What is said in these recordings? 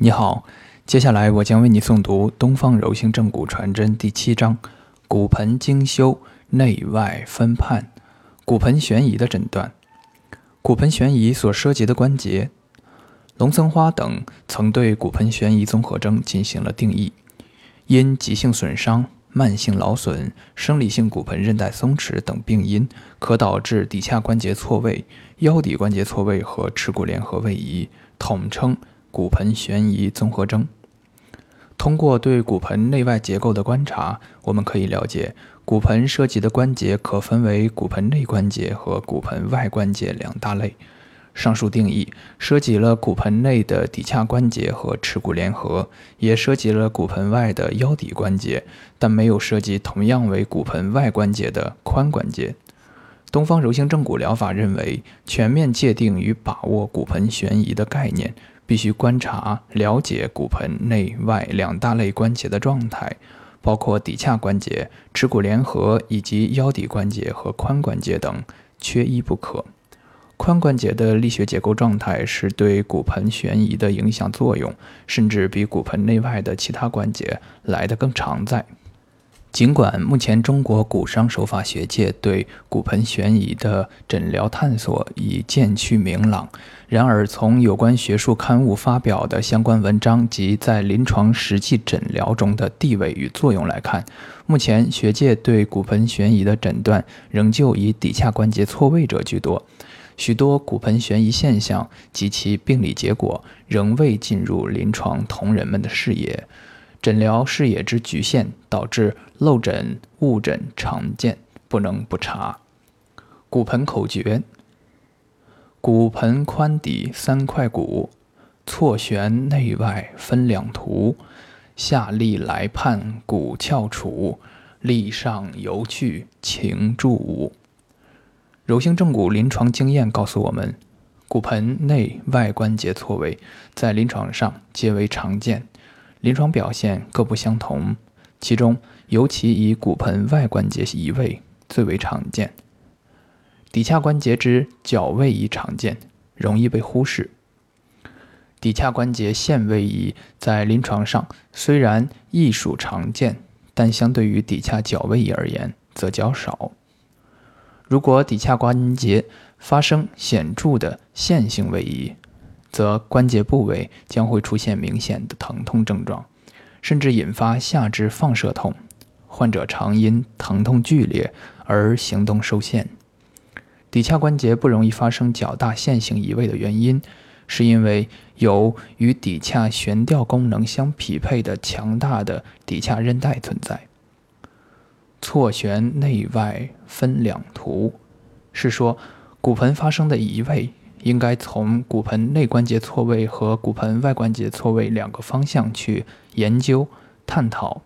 你好，接下来我将为你诵读《东方柔性正骨传真》第七章：骨盆精修，内外分判，骨盆悬移的诊断。骨盆悬移所涉及的关节，龙森花等曾对骨盆悬移综合征进行了定义：因急性损伤、慢性劳损、生理性骨盆韧带松弛等病因，可导致骶髂关节错位、腰骶关节错位和耻骨联合位移，统称。骨盆悬移综合征。通过对骨盆内外结构的观察，我们可以了解，骨盆涉及的关节可分为骨盆内关节和骨盆外关节两大类。上述定义涉及了骨盆内的骶髂关节和耻骨联合，也涉及了骨盆外的腰骶关节，但没有涉及同样为骨盆外关节的髋关节。东方柔性正骨疗法认为，全面界定与把握骨盆悬移的概念。必须观察、了解骨盆内外两大类关节的状态，包括骶髂关节、耻骨联合以及腰骶关节和髋关节等，缺一不可。髋关节的力学结构状态是对骨盆悬移的影响作用，甚至比骨盆内外的其他关节来得更常在。尽管目前中国骨伤手法学界对骨盆悬移的诊疗探索已渐趋明朗，然而从有关学术刊物发表的相关文章及在临床实际诊疗中的地位与作用来看，目前学界对骨盆悬移的诊断仍旧以骶髂关节错位者居多，许多骨盆悬移现象及其病理结果仍未进入临床同仁们的视野。诊疗视野之局限，导致漏诊误诊常见，不能不查。骨盆口诀：骨盆宽底三块骨，错旋内外分两图，下利来判骨翘楚，力上游去情注五。柔性正骨临床经验告诉我们，骨盆内外关节错位在临床上皆为常见。临床表现各不相同，其中尤其以骨盆外关节移位最为常见。骶髂关节之角位移常见，容易被忽视。骶髂关节线位移在临床上虽然亦属常见，但相对于骶髂角位移而言则较少。如果骶髂关节发生显著的线性位移，则关节部位将会出现明显的疼痛症状，甚至引发下肢放射痛。患者常因疼痛剧烈而行动受限。骶髂关节不容易发生较大线性移位的原因，是因为有与骶髂悬吊功能相匹配的强大的骶髂韧带存在。错旋内外分两图，是说骨盆发生的移位。应该从骨盆内关节错位和骨盆外关节错位两个方向去研究探讨，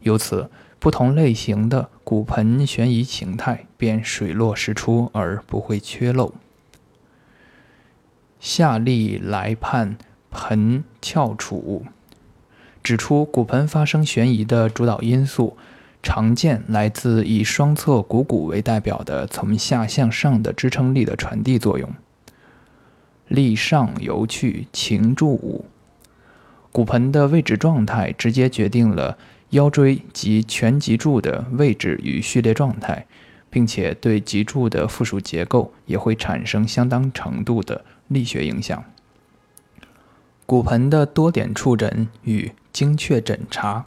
由此不同类型的骨盆悬移形态便水落石出而不会缺漏。下利来判盆翘楚，指出骨盆发生悬移的主导因素，常见来自以双侧股骨为代表的从下向上的支撑力的传递作用。力上游去，情注五。骨盆的位置状态直接决定了腰椎及全脊柱的位置与序列状态，并且对脊柱的附属结构也会产生相当程度的力学影响。骨盆的多点触诊与精确诊查，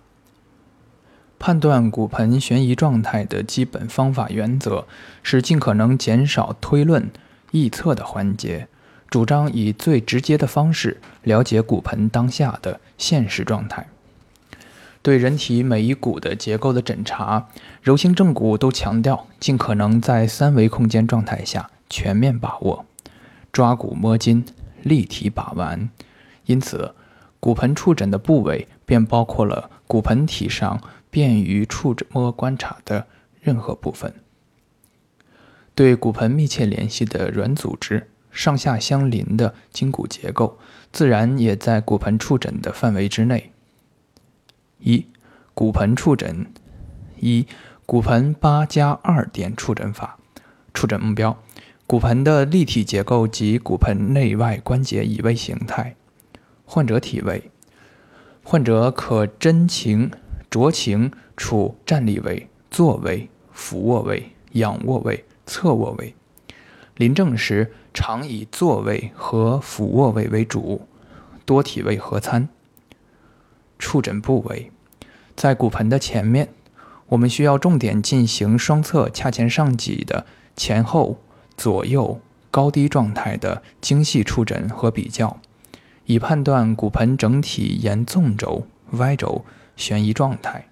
判断骨盆悬移状态的基本方法原则是尽可能减少推论臆测的环节。主张以最直接的方式了解骨盆当下的现实状态。对人体每一骨的结构的诊查，柔性正骨都强调尽可能在三维空间状态下全面把握，抓骨摸筋，立体把玩。因此，骨盆触诊的部位便包括了骨盆体上便于触摸观察的任何部分。对骨盆密切联系的软组织。上下相邻的筋骨结构，自然也在骨盆触诊的范围之内。一、骨盆触诊：一、骨盆八加二点触诊法。触诊目标：骨盆的立体结构及骨盆内外关节移位形态。患者体位，患者可真情、酌情处站立位、坐位、俯卧位、仰卧位、侧卧位。临证时，常以坐位和俯卧位为主，多体位合参。触诊部位，在骨盆的前面，我们需要重点进行双侧髂前上棘的前后、左右、高低状态的精细触诊和比较。以判断骨盆整体沿纵轴、歪轴旋移状态，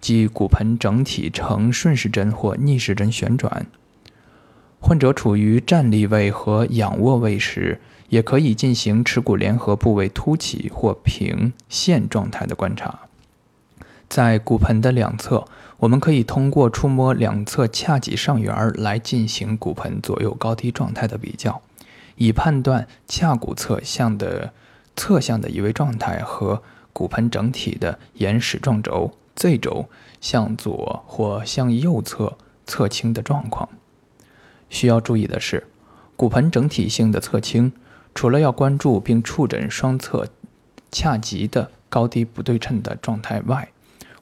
即骨盆整体呈顺时针或逆时针旋转。患者处于站立位和仰卧位时，也可以进行耻骨联合部位凸起或平线状态的观察。在骨盆的两侧，我们可以通过触摸两侧髂脊上缘来进行骨盆左右高低状态的比较，以判断髂骨侧向的。侧向的移位状态和骨盆整体的沿矢状轴 Z 轴向左或向右侧侧倾的状况。需要注意的是，骨盆整体性的侧倾，除了要关注并触诊双侧髂脊的高低不对称的状态外，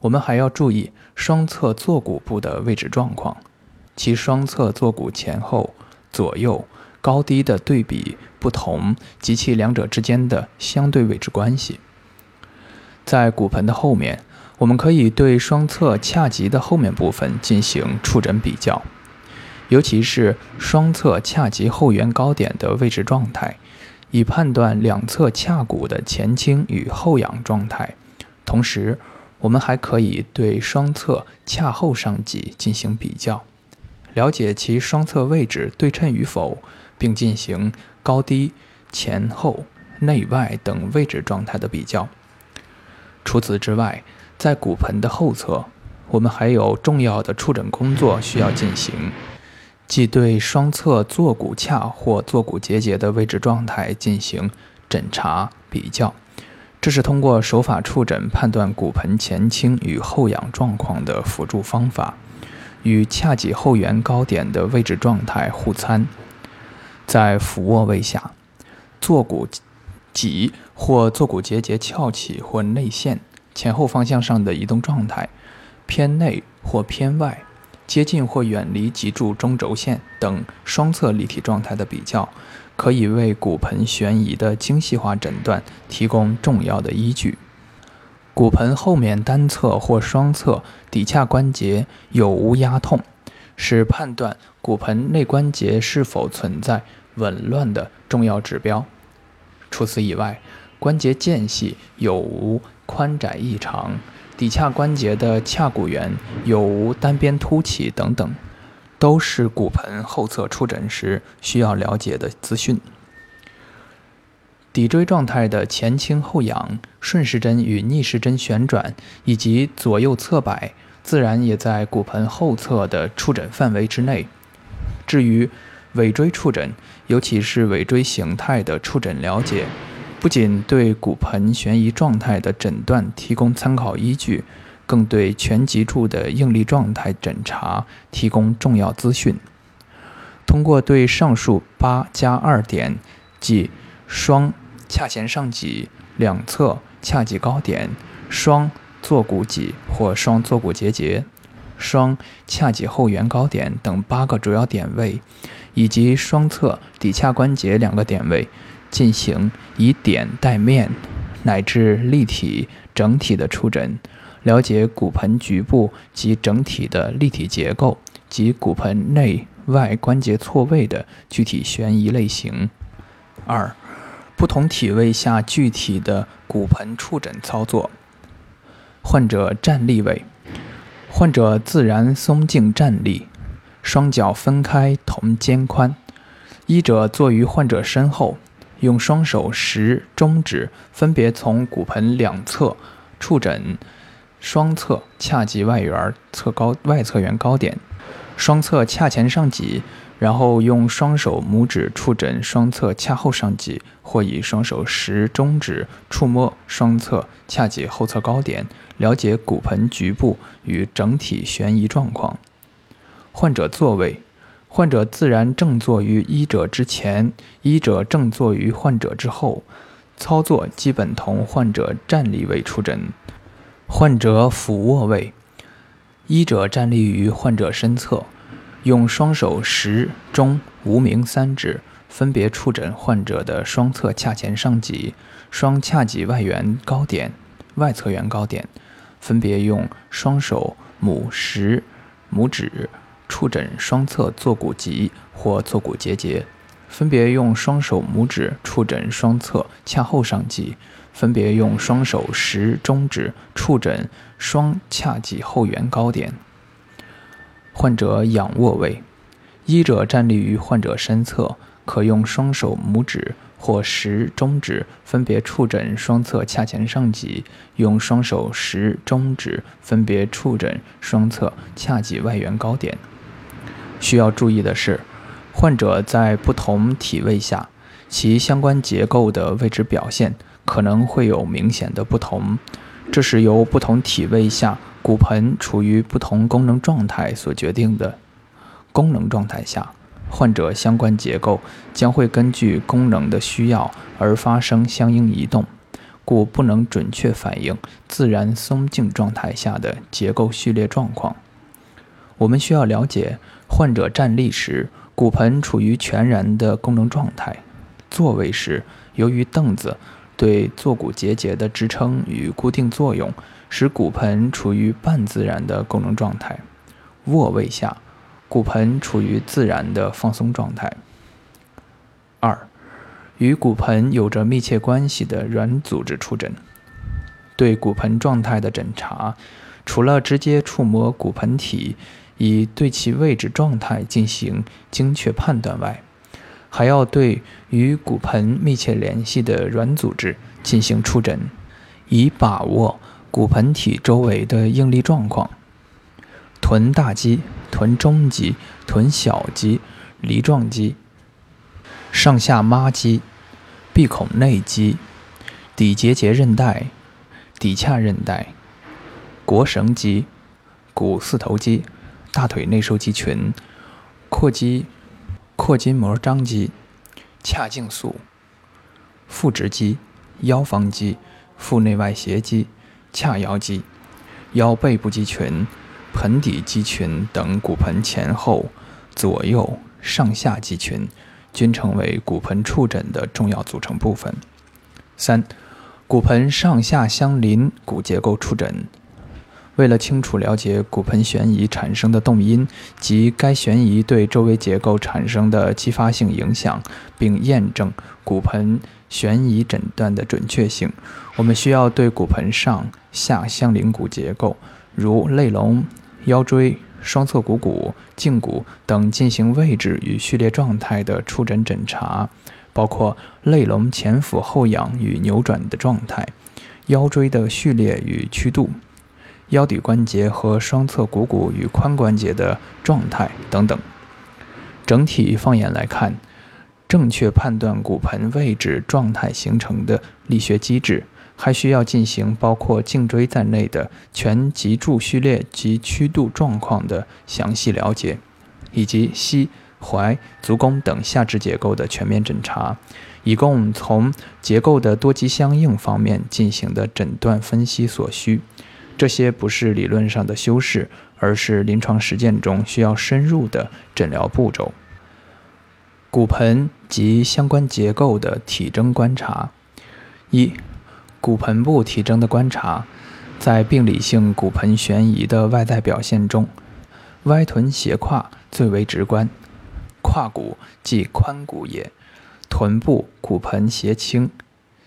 我们还要注意双侧坐骨部的位置状况，其双侧坐骨前后、左右。高低的对比不同及其两者之间的相对位置关系。在骨盆的后面，我们可以对双侧髂脊的后面部分进行触诊比较，尤其是双侧髂棘后缘高点的位置状态，以判断两侧髂骨的前倾与后仰状态。同时，我们还可以对双侧髂后上棘进行比较，了解其双侧位置对称与否。并进行高低、前后、内外等位置状态的比较。除此之外，在骨盆的后侧，我们还有重要的触诊工作需要进行，即对双侧坐骨髂或坐骨结节的位置状态进行诊查比较。这是通过手法触诊判断骨盆前倾与后仰状况的辅助方法，与髂脊后缘高点的位置状态互参。在俯卧位下，坐骨脊或坐骨结节翘起或内陷，前后方向上的移动状态，偏内或偏外，接近或远离脊柱中轴线等双侧立体状态的比较，可以为骨盆悬移的精细化诊断提供重要的依据。骨盆后面单侧或双侧骶髂关节有无压痛，是判断骨盆内关节是否存在。紊乱的重要指标。除此以外，关节间隙有无宽窄异常，骶髂关节的髂骨缘有无单边凸起等等，都是骨盆后侧触诊时需要了解的资讯。骶椎状态的前倾后仰、顺时针与逆时针旋转以及左右侧摆，自然也在骨盆后侧的触诊范围之内。至于尾椎触诊，尤其是尾椎形态的触诊了解，不仅对骨盆悬移状态的诊断提供参考依据，更对全脊柱的应力状态诊查提供重要资讯。通过对上述八加二点，即双髂前上棘、两侧髂脊高点、双坐骨脊或双坐骨结节。双髂脊后缘高点等八个主要点位，以及双侧骶髂关节两个点位，进行以点带面乃至立体整体的触诊，了解骨盆局部及整体的立体结构及骨盆内外关节错位的具体悬移类型。二、不同体位下具体的骨盆触诊操作。患者站立位。患者自然松静站立，双脚分开同肩宽。医者坐于患者身后，用双手食中指分别从骨盆两侧触诊双侧髂脊外缘侧高外侧缘高点，双侧髂前上棘。然后用双手拇指触诊双侧髂后上棘，或以双手食中指触摸双侧髂脊后侧高点，了解骨盆局部与整体悬移状况。患者座位：患者自然正坐于医者之前，医者正坐于患者之后。操作基本同患者站立位出诊。患者俯卧位，医者站立于患者身侧，用双手食、中、无名三指分别触诊患者的双侧髂前上棘、双髂脊外缘高点、外侧缘高点，分别用双手拇、食、拇指触诊双侧坐骨棘或坐骨结节，分别用双手拇指触诊双侧髂后上棘。分别用双手食、中指触诊双髂脊后缘高点。患者仰卧位，医者站立于患者身侧，可用双手拇指或食、中指分别触诊双侧髂前上棘，用双手食、中指分别触诊双侧髂脊外缘高点。需要注意的是，患者在不同体位下，其相关结构的位置表现。可能会有明显的不同，这是由不同体位下骨盆处于不同功能状态所决定的。功能状态下，患者相关结构将会根据功能的需要而发生相应移动，故不能准确反映自然松静状态下的结构序列状况。我们需要了解，患者站立时骨盆处于全然的功能状态；坐位时，由于凳子。对坐骨结节的支撑与固定作用，使骨盆处于半自然的功能状态。卧位下，骨盆处于自然的放松状态。二，与骨盆有着密切关系的软组织触诊。对骨盆状态的诊查，除了直接触摸骨盆体，以对其位置状态进行精确判断外，还要对与骨盆密切联系的软组织进行触诊，以把握骨盆体周围的应力状况。臀大肌、臀中肌、臀小肌、梨状肌、上下孖肌、闭孔内肌、底结节韧带、底髂韧带、腘绳肌、股四头肌、大腿内收肌群、阔肌。阔筋膜张肌、髂胫束、腹直肌、腰方肌、腹内外斜肌、髂腰肌、腰背部肌群、盆底肌群等骨盆前后、左右、上下肌群，均成为骨盆触诊的重要组成部分。三、骨盆上下相邻骨结构触诊。为了清楚了解骨盆悬移产生的动因及该悬移对周围结构产生的激发性影响，并验证骨盆悬移诊断的准确性，我们需要对骨盆上下相邻骨结构，如肋龙、腰椎、双侧股骨、胫骨等进行位置与序列状态的触诊诊查，包括肋龙前俯后仰与扭转的状态，腰椎的序列与曲度。腰底关节和双侧股骨与髋关节的状态等等。整体放眼来看，正确判断骨盆位置状态形成的力学机制，还需要进行包括颈椎在内的全脊柱序列及曲度状况的详细了解，以及膝、踝、足弓等下肢结构的全面诊查，以供从结构的多级相应方面进行的诊断分析所需。这些不是理论上的修饰，而是临床实践中需要深入的诊疗步骤。骨盆及相关结构的体征观察：一、骨盆部体征的观察，在病理性骨盆悬移的外在表现中，歪臀斜胯最为直观。胯骨即髋骨也，臀部骨盆斜倾、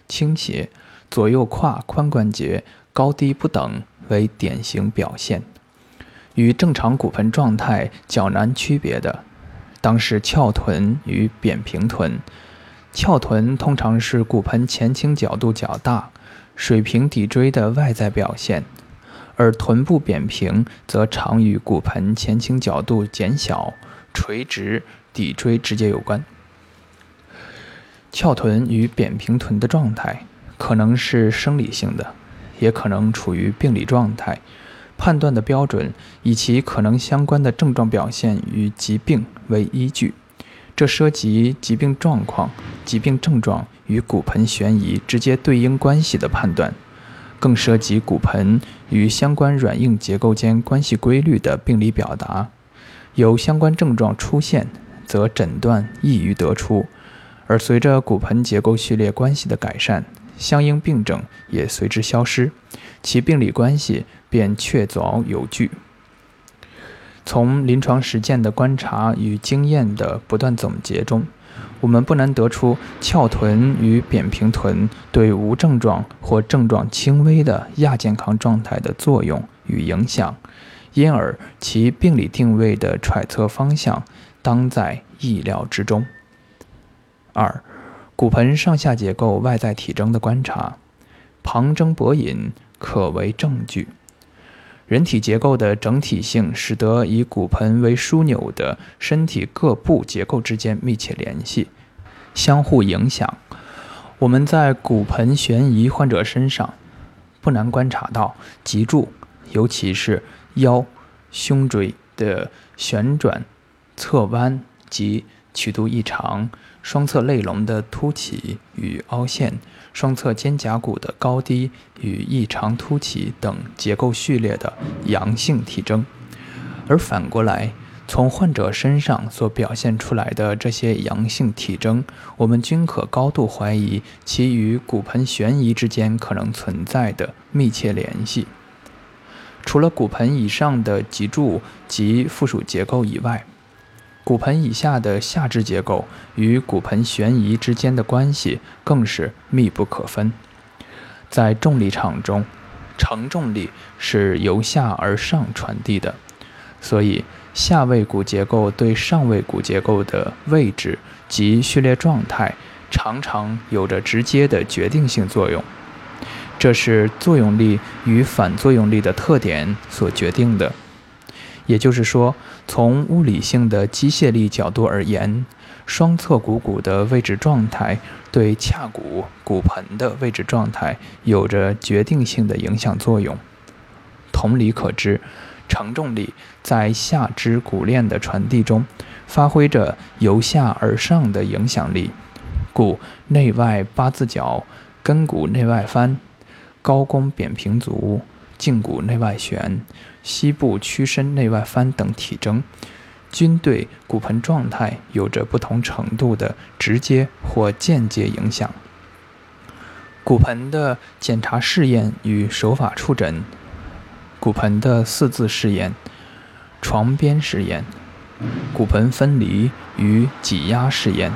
倾斜，左右胯髋关节高低不等。为典型表现，与正常骨盆状态较难区别的，当是翘臀与扁平臀。翘臀通常是骨盆前倾角度较大、水平骶椎的外在表现，而臀部扁平则常与骨盆前倾角度减小、垂直骶椎直接有关。翘臀与扁平臀的状态可能是生理性的。也可能处于病理状态，判断的标准以其可能相关的症状表现与疾病为依据，这涉及疾病状况、疾病症状与骨盆悬移直接对应关系的判断，更涉及骨盆与相关软硬结构间关系规律的病理表达。有相关症状出现，则诊断易于得出，而随着骨盆结构序列关系的改善，相应病症也随之消失，其病理关系便确凿有据。从临床实践的观察与经验的不断总结中，我们不难得出翘臀与扁平臀对无症状或症状轻微的亚健康状态的作用与影响，因而其病理定位的揣测方向当在意料之中。二、骨盆上下结构外在体征的观察，旁征博引可为证据。人体结构的整体性，使得以骨盆为枢纽的身体各部结构之间密切联系，相互影响。我们在骨盆悬移患者身上，不难观察到脊柱，尤其是腰、胸椎的旋转、侧弯及曲度异常。双侧肋龙的凸起与凹陷，双侧肩胛骨的高低与异常凸起等结构序列的阳性体征，而反过来，从患者身上所表现出来的这些阳性体征，我们均可高度怀疑其与骨盆悬移之间可能存在的密切联系。除了骨盆以上的脊柱及附属结构以外，骨盆以下的下肢结构与骨盆悬移之间的关系更是密不可分。在重力场中，承重力是由下而上传递的，所以下位骨结构对上位骨结构的位置及序列状态常常有着直接的决定性作用。这是作用力与反作用力的特点所决定的。也就是说，从物理性的机械力角度而言，双侧股骨的位置状态对髂骨骨盆的位置状态有着决定性的影响作用。同理可知，承重力在下肢骨链的传递中发挥着由下而上的影响力，故内外八字脚、根骨内外翻、高弓扁平足。胫骨内外旋、膝部屈伸内外翻等体征，均对骨盆状态有着不同程度的直接或间接影响。骨盆的检查试验与手法触诊：骨盆的四字试验、床边试验、骨盆分离与挤压试验。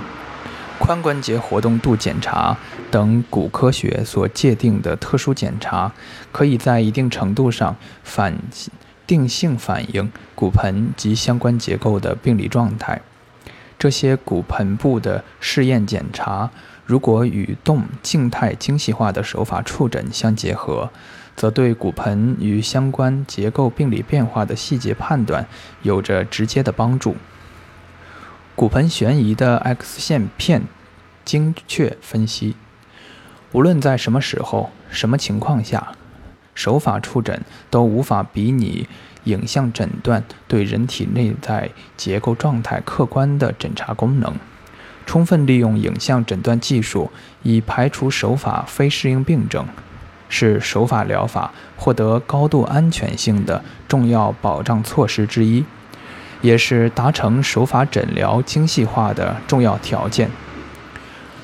髋关节活动度检查等骨科学所界定的特殊检查，可以在一定程度上反定性反映骨盆及相关结构的病理状态。这些骨盆部的试验检查，如果与动静态精细化的手法触诊相结合，则对骨盆与相关结构病理变化的细节判断有着直接的帮助。骨盆悬移的 X 线片精确分析，无论在什么时候、什么情况下，手法触诊都无法比拟影像诊断对人体内在结构状态客观的诊查功能。充分利用影像诊断技术以排除手法非适应病症，是手法疗法获得高度安全性的重要保障措施之一。也是达成手法诊疗精细化的重要条件。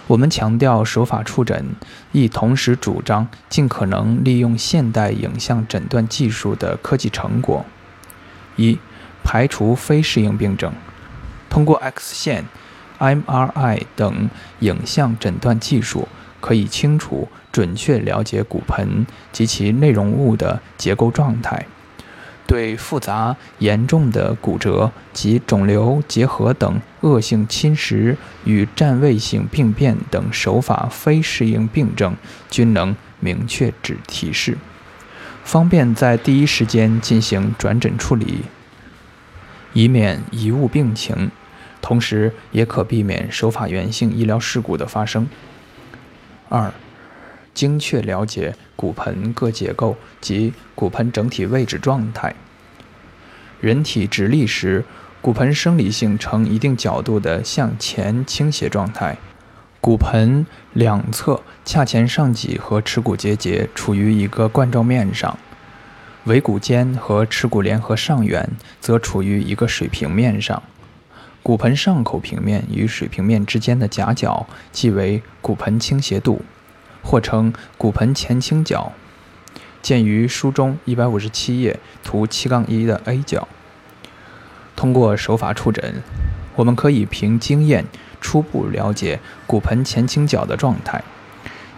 我们强调手法触诊，亦同时主张尽可能利用现代影像诊断技术的科技成果：一、排除非适应病症。通过 X 线、MRI 等影像诊断技术，可以清楚、准确了解骨盆及其内容物的结构状态。对复杂严重的骨折及肿瘤结核等恶性侵蚀与占位性病变等手法非适应病症，均能明确指提示，方便在第一时间进行转诊处理，以免贻误病情，同时也可避免手法源性医疗事故的发生。二。精确了解骨盆各结构及骨盆整体位置状态。人体直立时，骨盆生理性呈一定角度的向前倾斜状态，骨盆两侧髂前上棘和耻骨结节处于一个冠状面上，尾骨尖和耻骨联合上缘则处于一个水平面上。骨盆上口平面与水平面之间的夹角即为骨盆倾斜度，或称骨盆前倾角，见于书中一百五十七页图七杠一的 A 角。通过手法触诊，我们可以凭经验初步了解骨盆前倾角的状态。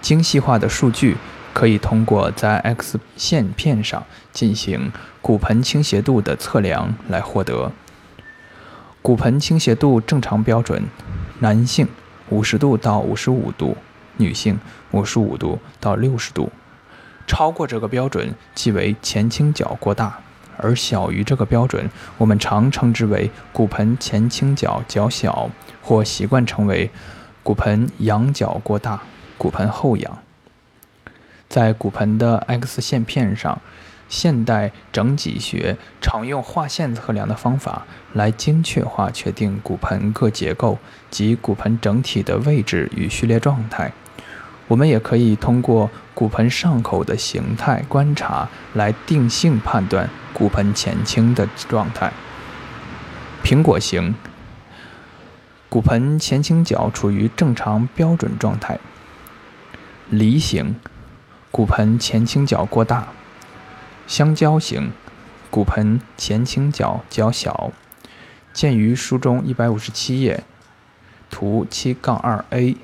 精细化的数据可以通过在 X 线片上进行骨盆倾斜度的测量来获得。骨盆倾斜度正常标准，男性五十度到五十五度，女性五十五度到六十度。超过这个标准即为前倾角过大，而小于这个标准，我们常称之为骨盆前倾角较小，或习惯称为骨盆仰角过大、骨盆后仰。在骨盆的 X 线片上。现代整脊学常用画线测量的方法来精确化确定骨盆各结构及骨盆整体的位置与序列状态。我们也可以通过骨盆上口的形态观察来定性判断骨盆前倾的状态。苹果型，骨盆前倾角处于正常标准状态。梨形，骨盆前倾角过大。香蕉形，骨盆前倾角较小，见于书中一百五十七页图七杠二 A，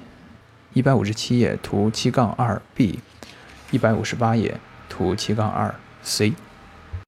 一百五十七页图七杠二 B，一百五十八页图七杠二 C。